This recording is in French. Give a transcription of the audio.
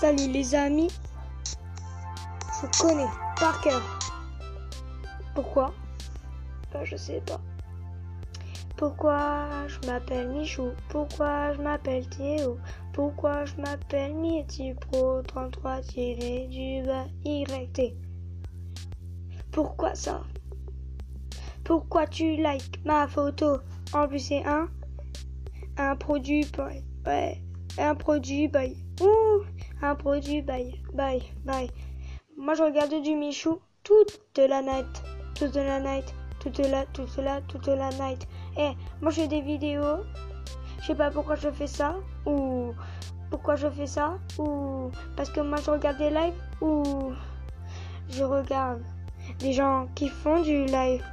Salut les amis. Je connais par cœur. Pourquoi? Ben, Je sais pas. Pourquoi je m'appelle Michou? Pourquoi je m'appelle Théo? Pourquoi je m'appelle Mieti? Pro 33 du bas YT Pourquoi ça? Pourquoi tu likes ma photo? En plus c'est un un produit ouais un produit ouh un produit by bye bye moi je regarde du Michou toute la night toute la night toute la toute la toute la night eh, moi je fais des vidéos. Je sais pas pourquoi je fais ça. Ou pourquoi je fais ça. Ou parce que moi je regarde des lives. Ou je regarde des gens qui font du live.